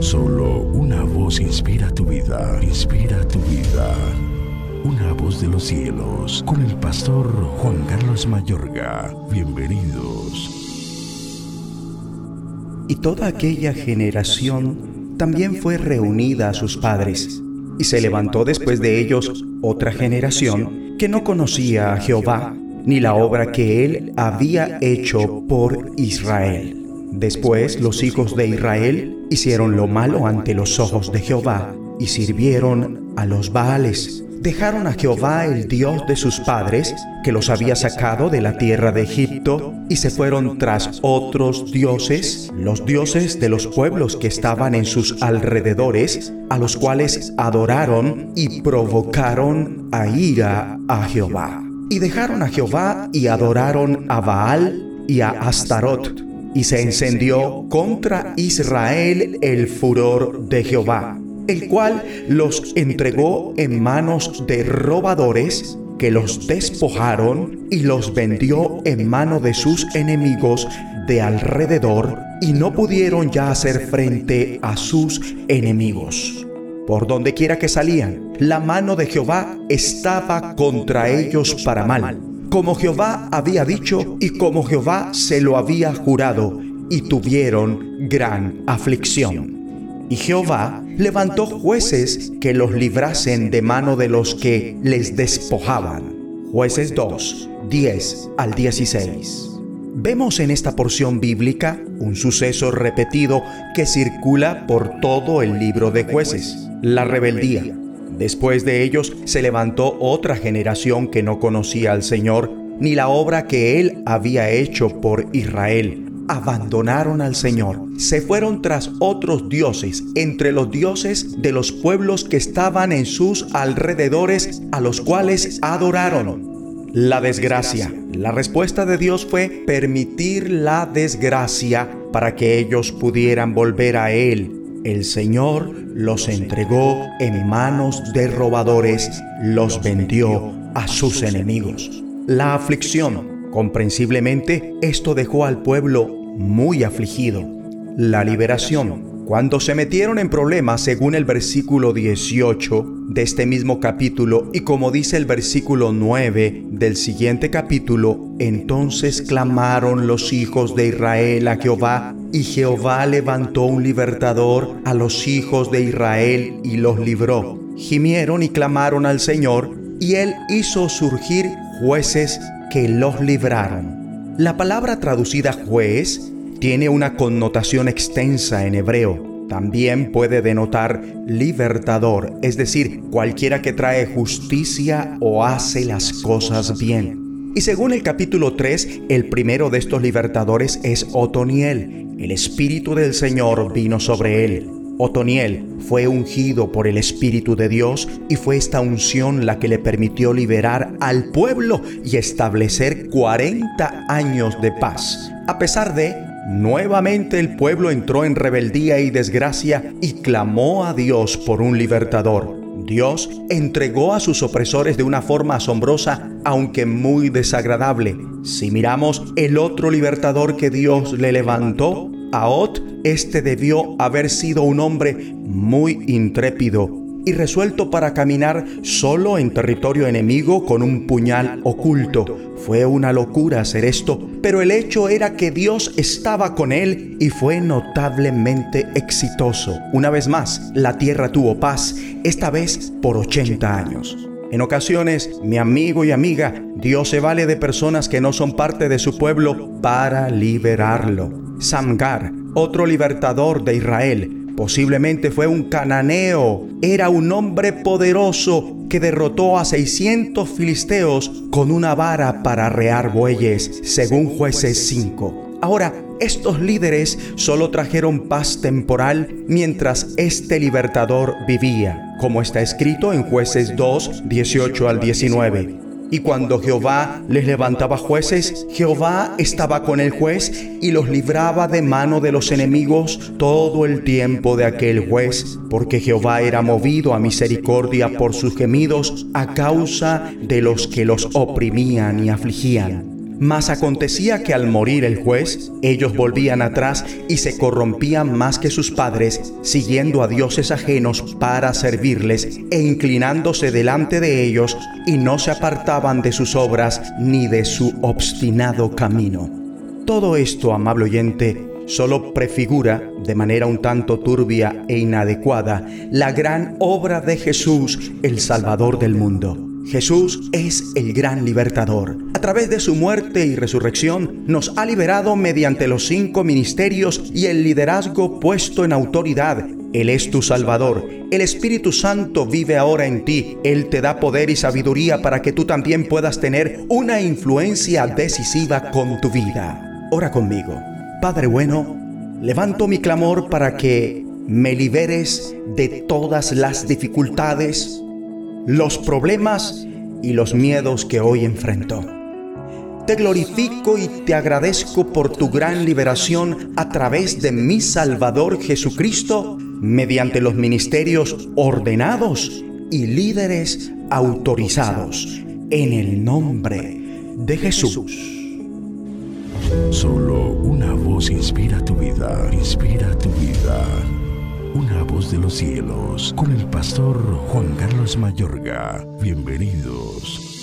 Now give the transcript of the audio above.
Solo una voz inspira tu vida, inspira tu vida. Una voz de los cielos, con el pastor Juan Carlos Mayorga. Bienvenidos. Y toda aquella generación también fue reunida a sus padres, y se levantó después de ellos otra generación que no conocía a Jehová, ni la obra que él había hecho por Israel. Después los hijos de Israel hicieron lo malo ante los ojos de Jehová y sirvieron a los Baales. Dejaron a Jehová el Dios de sus padres, que los había sacado de la tierra de Egipto, y se fueron tras otros dioses, los dioses de los pueblos que estaban en sus alrededores, a los cuales adoraron y provocaron a ira a Jehová. Y dejaron a Jehová y adoraron a Baal y a Astarot y se encendió contra Israel el furor de Jehová, el cual los entregó en manos de robadores que los despojaron y los vendió en mano de sus enemigos de alrededor y no pudieron ya hacer frente a sus enemigos. Por donde quiera que salían, la mano de Jehová estaba contra ellos para mal como Jehová había dicho y como Jehová se lo había jurado, y tuvieron gran aflicción. Y Jehová levantó jueces que los librasen de mano de los que les despojaban. Jueces 2, 10 al 16. Vemos en esta porción bíblica un suceso repetido que circula por todo el libro de jueces, la rebeldía Después de ellos se levantó otra generación que no conocía al Señor ni la obra que Él había hecho por Israel. Abandonaron al Señor, se fueron tras otros dioses, entre los dioses de los pueblos que estaban en sus alrededores, a los cuales adoraron. La desgracia. La respuesta de Dios fue permitir la desgracia para que ellos pudieran volver a Él el Señor los entregó en manos de robadores, los vendió a sus enemigos. La aflicción, comprensiblemente, esto dejó al pueblo muy afligido. La liberación, cuando se metieron en problemas según el versículo 18 de este mismo capítulo y como dice el versículo 9 del siguiente capítulo, entonces clamaron los hijos de Israel a Jehová y Jehová levantó un libertador a los hijos de Israel y los libró. Gimieron y clamaron al Señor y él hizo surgir jueces que los libraron. La palabra traducida juez tiene una connotación extensa en hebreo. También puede denotar libertador, es decir, cualquiera que trae justicia o hace las cosas bien. Y según el capítulo 3, el primero de estos libertadores es Otoniel. El Espíritu del Señor vino sobre él. Otoniel fue ungido por el Espíritu de Dios y fue esta unción la que le permitió liberar al pueblo y establecer 40 años de paz. A pesar de Nuevamente el pueblo entró en rebeldía y desgracia y clamó a Dios por un libertador. Dios entregó a sus opresores de una forma asombrosa, aunque muy desagradable. Si miramos el otro libertador que Dios le levantó, a Ot, este debió haber sido un hombre muy intrépido y resuelto para caminar solo en territorio enemigo con un puñal oculto. Fue una locura hacer esto, pero el hecho era que Dios estaba con él y fue notablemente exitoso. Una vez más, la tierra tuvo paz, esta vez por 80 años. En ocasiones, mi amigo y amiga, Dios se vale de personas que no son parte de su pueblo para liberarlo. Samgar, otro libertador de Israel, Posiblemente fue un cananeo. Era un hombre poderoso que derrotó a 600 filisteos con una vara para arrear bueyes, según jueces 5. Ahora, estos líderes solo trajeron paz temporal mientras este libertador vivía, como está escrito en jueces 2, 18 al 19. Y cuando Jehová les levantaba jueces, Jehová estaba con el juez y los libraba de mano de los enemigos todo el tiempo de aquel juez, porque Jehová era movido a misericordia por sus gemidos a causa de los que los oprimían y afligían. Mas acontecía que al morir el juez, ellos volvían atrás y se corrompían más que sus padres, siguiendo a dioses ajenos para servirles e inclinándose delante de ellos, y no se apartaban de sus obras ni de su obstinado camino. Todo esto, amable oyente, solo prefigura, de manera un tanto turbia e inadecuada, la gran obra de Jesús, el Salvador del mundo. Jesús es el gran libertador. A través de su muerte y resurrección nos ha liberado mediante los cinco ministerios y el liderazgo puesto en autoridad. Él es tu Salvador. El Espíritu Santo vive ahora en ti. Él te da poder y sabiduría para que tú también puedas tener una influencia decisiva con tu vida. Ora conmigo. Padre bueno, levanto mi clamor para que me liberes de todas las dificultades, los problemas y los miedos que hoy enfrento. Te glorifico y te agradezco por tu gran liberación a través de mi Salvador Jesucristo mediante los ministerios ordenados y líderes autorizados. En el nombre de Jesús. Solo una voz inspira tu vida, inspira tu vida. Una voz de los cielos, con el pastor Juan Carlos Mayorga. Bienvenidos.